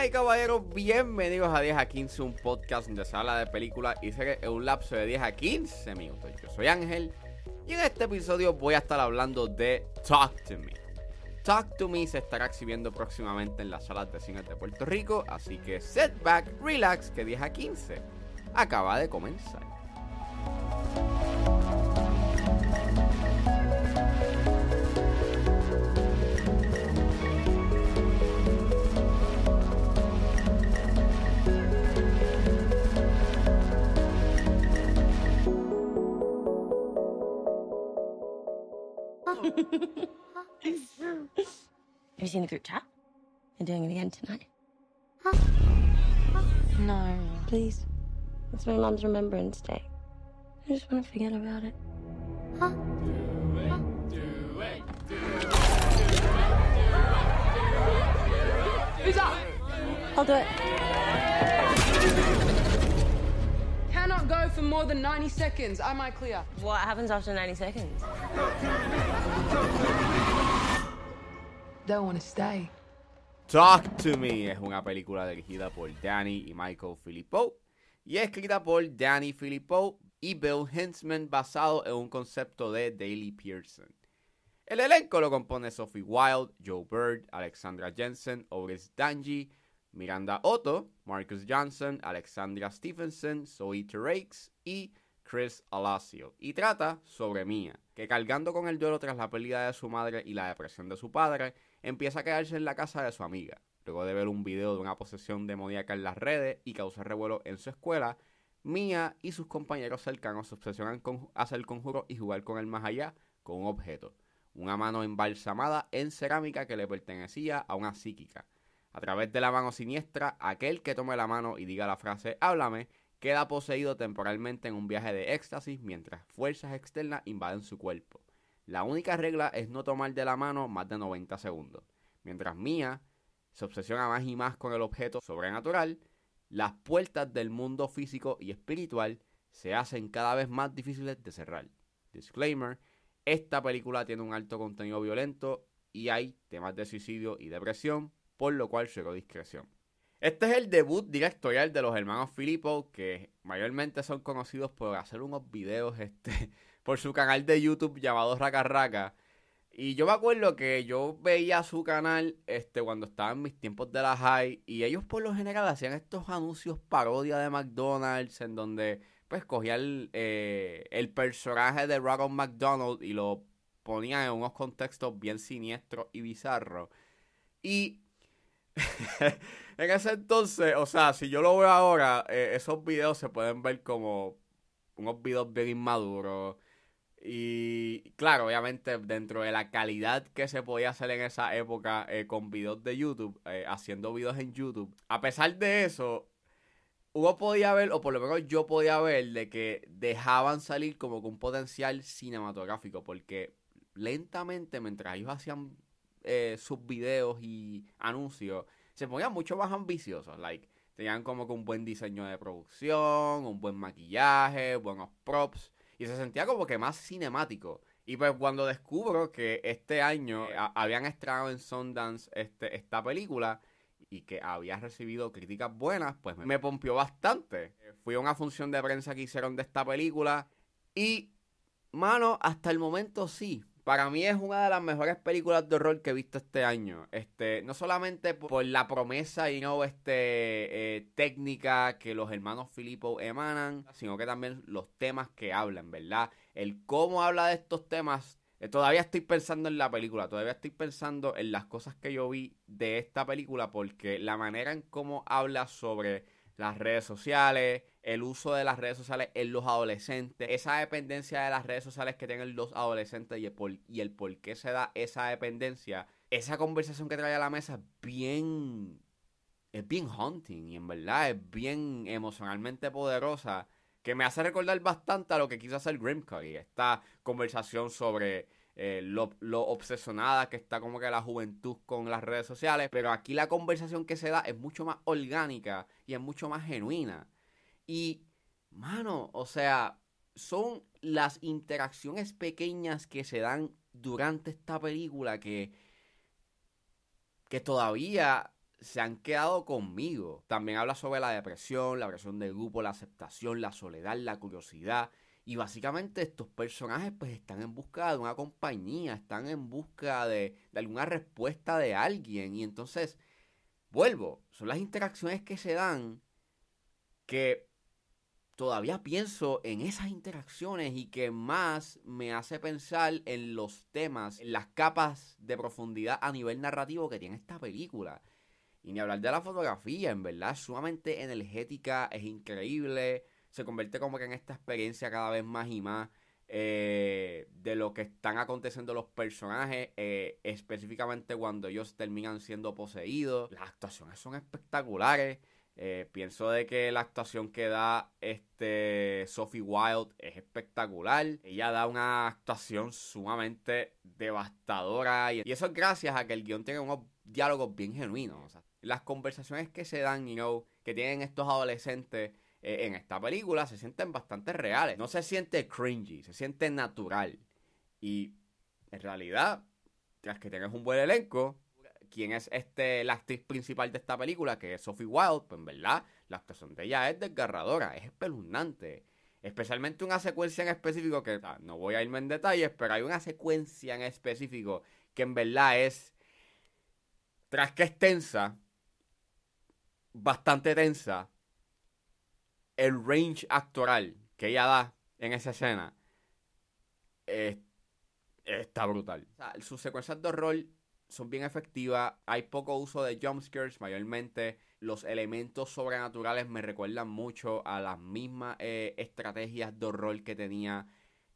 Damas y caballeros, bienvenidos a 10 a 15, un podcast donde se habla de películas y sé que es un lapso de 10 a 15 minutos. Yo soy Ángel y en este episodio voy a estar hablando de Talk to Me. Talk to Me se estará exhibiendo próximamente en las salas de cine de Puerto Rico, así que set back, relax, que 10 a 15 acaba de comenzar. Have you seen the group chat? They're doing it again tonight. Huh? No. Please. It's my mom's Remembrance Day. I just want to forget about it. I'll do it. Go for more than 90 seconds. Am I clear? What happens after 90 seconds? Don't want to stay. Talk to Me es una película dirigida por Danny y Michael Philippou y escrita por Danny Philippou y Bill Hintzman basado en un concepto de Daley Pearson. El elenco lo compone Sophie Wilde, Joe Bird, Alexandra Jensen, Oris Danji, Miranda Otto, Marcus Johnson, Alexandra Stephenson, Zoe Terakes y Chris Alacio. Y trata sobre Mia, que cargando con el duelo tras la pérdida de su madre y la depresión de su padre, empieza a quedarse en la casa de su amiga. Luego de ver un video de una posesión demoníaca en las redes y causar revuelo en su escuela, Mia y sus compañeros cercanos se obsesionan con hacer conjuros y jugar con el más allá con un objeto. Una mano embalsamada en cerámica que le pertenecía a una psíquica. A través de la mano siniestra, aquel que tome la mano y diga la frase háblame, queda poseído temporalmente en un viaje de éxtasis mientras fuerzas externas invaden su cuerpo. La única regla es no tomar de la mano más de 90 segundos. Mientras Mia se obsesiona más y más con el objeto sobrenatural, las puertas del mundo físico y espiritual se hacen cada vez más difíciles de cerrar. Disclaimer, esta película tiene un alto contenido violento y hay temas de suicidio y depresión, por lo cual llegó discreción. Este es el debut directorial de los hermanos Filippo, que mayormente son conocidos por hacer unos videos este, por su canal de YouTube llamado Raka Raka. Y yo me acuerdo que yo veía su canal este, cuando estaba en mis tiempos de la high y ellos por lo general hacían estos anuncios parodia de McDonald's en donde pues cogían el, eh, el personaje de Ronald McDonald y lo ponían en unos contextos bien siniestros y bizarros. Y en ese entonces, o sea, si yo lo veo ahora, eh, esos videos se pueden ver como unos videos bien inmaduros. Y claro, obviamente dentro de la calidad que se podía hacer en esa época eh, con videos de YouTube, eh, haciendo videos en YouTube, a pesar de eso, uno podía ver, o por lo menos yo podía ver, de que dejaban salir como con un potencial cinematográfico, porque lentamente mientras ellos hacían eh, sus videos y anuncios, se ponían mucho más ambiciosos, like, tenían como que un buen diseño de producción, un buen maquillaje, buenos props, y se sentía como que más cinemático. Y pues cuando descubro que este año eh, habían estrenado en Sundance este, esta película y que había recibido críticas buenas, pues me, me pompió bastante. Fui a una función de prensa que hicieron de esta película y, mano, hasta el momento sí. Para mí es una de las mejores películas de horror que he visto este año. Este, no solamente por, la promesa y no este eh, técnica que los hermanos Filippo emanan, sino que también los temas que hablan, ¿verdad? El cómo habla de estos temas. eh, todavía estoy pensando en la película, todavía estoy pensando en las cosas que yo vi de esta película, porque la manera en cómo habla sobre las redes sociales, el uso de las redes sociales en los adolescentes, esa dependencia de las redes sociales que tienen los adolescentes y el por, y el por qué se da esa dependencia, esa conversación que trae a la mesa es bien, es bien haunting y en verdad es bien emocionalmente poderosa que me hace recordar bastante a lo que quiso hacer Grimcock y esta conversación sobre eh, lo, obsesionada que está como que la juventud con las redes sociales, pero aquí la conversación que se da es mucho más orgánica y es mucho más genuina. Y, mano, o sea, son las interacciones pequeñas que se dan durante esta película que, que todavía se han quedado conmigo. También habla sobre la depresión, la presión del grupo, la aceptación, la soledad, la curiosidad. Y básicamente estos personajes pues están en busca de una compañía, están en busca de, de alguna respuesta de alguien. Y entonces, vuelvo, son las interacciones que se dan que todavía pienso en esas interacciones y que más me hace pensar en los temas, en las capas de profundidad a nivel narrativo que tiene esta película. Y ni hablar de la fotografía, en verdad, sumamente energética, es increíble, se convierte como que en esta experiencia cada vez más y más eh, de lo que están aconteciendo los personajes, eh, específicamente cuando ellos terminan siendo poseídos. Las actuaciones son espectaculares. Eh, pienso de que la actuación que da este Sophie Wild es espectacular. Ella da una actuación sumamente devastadora. Y, eso es gracias a que el guion tiene unos diálogos bien genuinos. las conversaciones que se dan, you know, que tienen estos adolescentes eh, en esta película se sienten bastante reales. No se siente cringy, se siente natural. Y en realidad, tras que tengas un buen elenco, quién es este, la actriz principal de esta película, que es Sophie Wilde, pues en verdad, la actuación de ella es desgarradora, es espeluznante. Especialmente una secuencia en específico que no voy a irme en detalles, pero hay una secuencia en específico que en verdad es, tras que es tensa, bastante tensa, el range actoral que ella da en esa escena está brutal. sus secuencias de horror son bien efectivas. Hay poco uso de jumpscares, mayormente los elementos sobrenaturales me recuerdan mucho a las mismas eh, estrategias de horror que tenía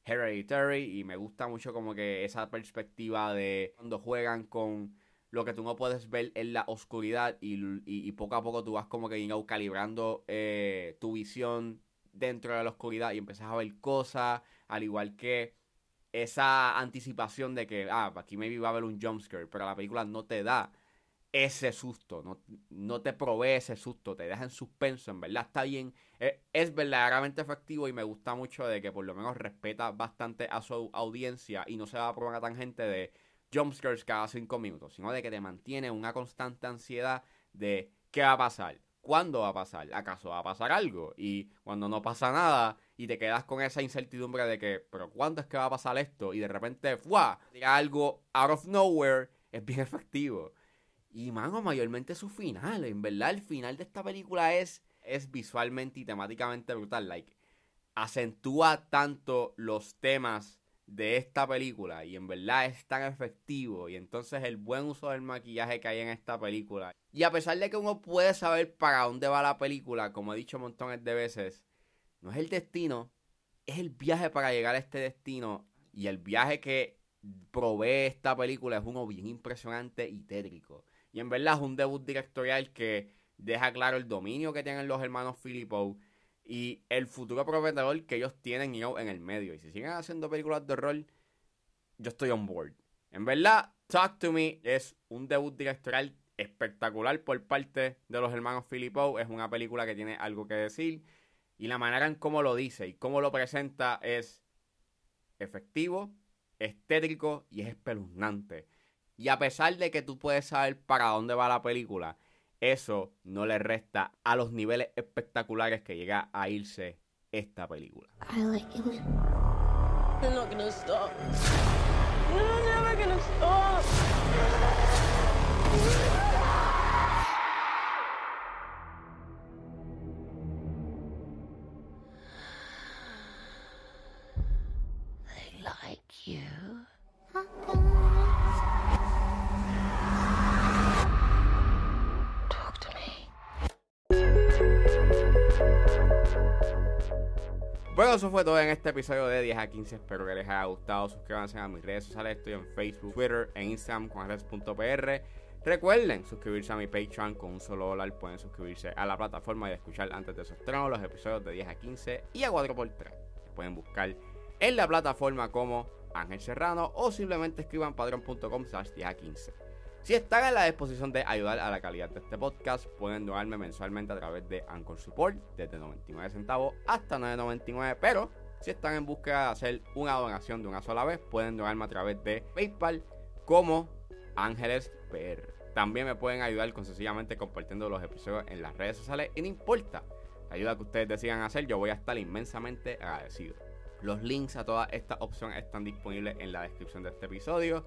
Hereditary y me gusta mucho como que esa perspectiva de cuando juegan con lo que tú no puedes ver en la oscuridad y, poco a poco tú vas como que calibrando eh, tu visión dentro de la oscuridad y empiezas a ver cosas, al igual que esa anticipación de que, ah, aquí maybe va a haber un jumpscare, pero la película no te da ese susto, no, no te provee ese susto, te deja en suspenso, en verdad está bien, es, es, verdaderamente efectivo y me gusta mucho de que por lo menos respeta bastante a su audiencia y no se va a probar a tangente de jumpscares cada cinco minutos, sino de que te mantiene una constante ansiedad de qué va a pasar, cuándo va a pasar, acaso va a pasar algo y cuando no pasa nada y te quedas con esa incertidumbre de que, pero ¿cuándo es que va a pasar esto? Y de repente, ¡fua! Algo out of nowhere, es bien efectivo. Y, mano, mayormente su final. En verdad, el final de esta película es, es visualmente y temáticamente brutal. Like, acentúa tanto los temas de esta película y en verdad es tan efectivo y entonces el buen uso del maquillaje que hay en esta película y a pesar de que uno puede saber para dónde va la película como he dicho montones de veces no es el destino, es el viaje para llegar a este destino. Y el viaje que provee esta película es uno bien impresionante y tétrico. Y en verdad es un debut directorial que deja claro el dominio que tienen los hermanos Filippo y el futuro prometedor que ellos tienen en el medio. Y si siguen haciendo películas de rol, yo estoy on board. En verdad, Talk to Me es un debut directorial espectacular por parte de los hermanos Filippo. Es una película que tiene algo que decir y la manera en cómo lo dice y cómo lo presenta es efectivo, estético y es espeluznante. Y a pesar de que tú puedes saber para dónde va la película, eso no le resta a los niveles espectaculares que llega a irse esta película. Bueno, eso fue todo en este episodio de 10 a 15. Espero que les haya gustado. Suscríbanse a mis redes sociales. Estoy en Facebook, Twitter e Instagram con redes.pr. Recuerden suscribirse a mi Patreon con un solo dólar. Pueden suscribirse a la plataforma y escuchar antes de su estreno los episodios de 10 a 15 y a 4x3. Pueden buscar en la plataforma como Ángel Serrano o simplemente escriban padrón.com slash 10 a 15. Si están en la disposición de ayudar a la calidad de este podcast, pueden donarme mensualmente a través de Anchor Support, desde 99 centavos hasta 9.99, pero si están en búsqueda de hacer una donación de una sola vez, pueden donarme a través de PayPal como Ángeles PR. También me pueden ayudar con sencillamente compartiendo los episodios en las redes sociales y no importa la ayuda que ustedes decidan hacer, yo voy a estar inmensamente agradecido. Los links a todas estas opciones están disponibles en la descripción de este episodio.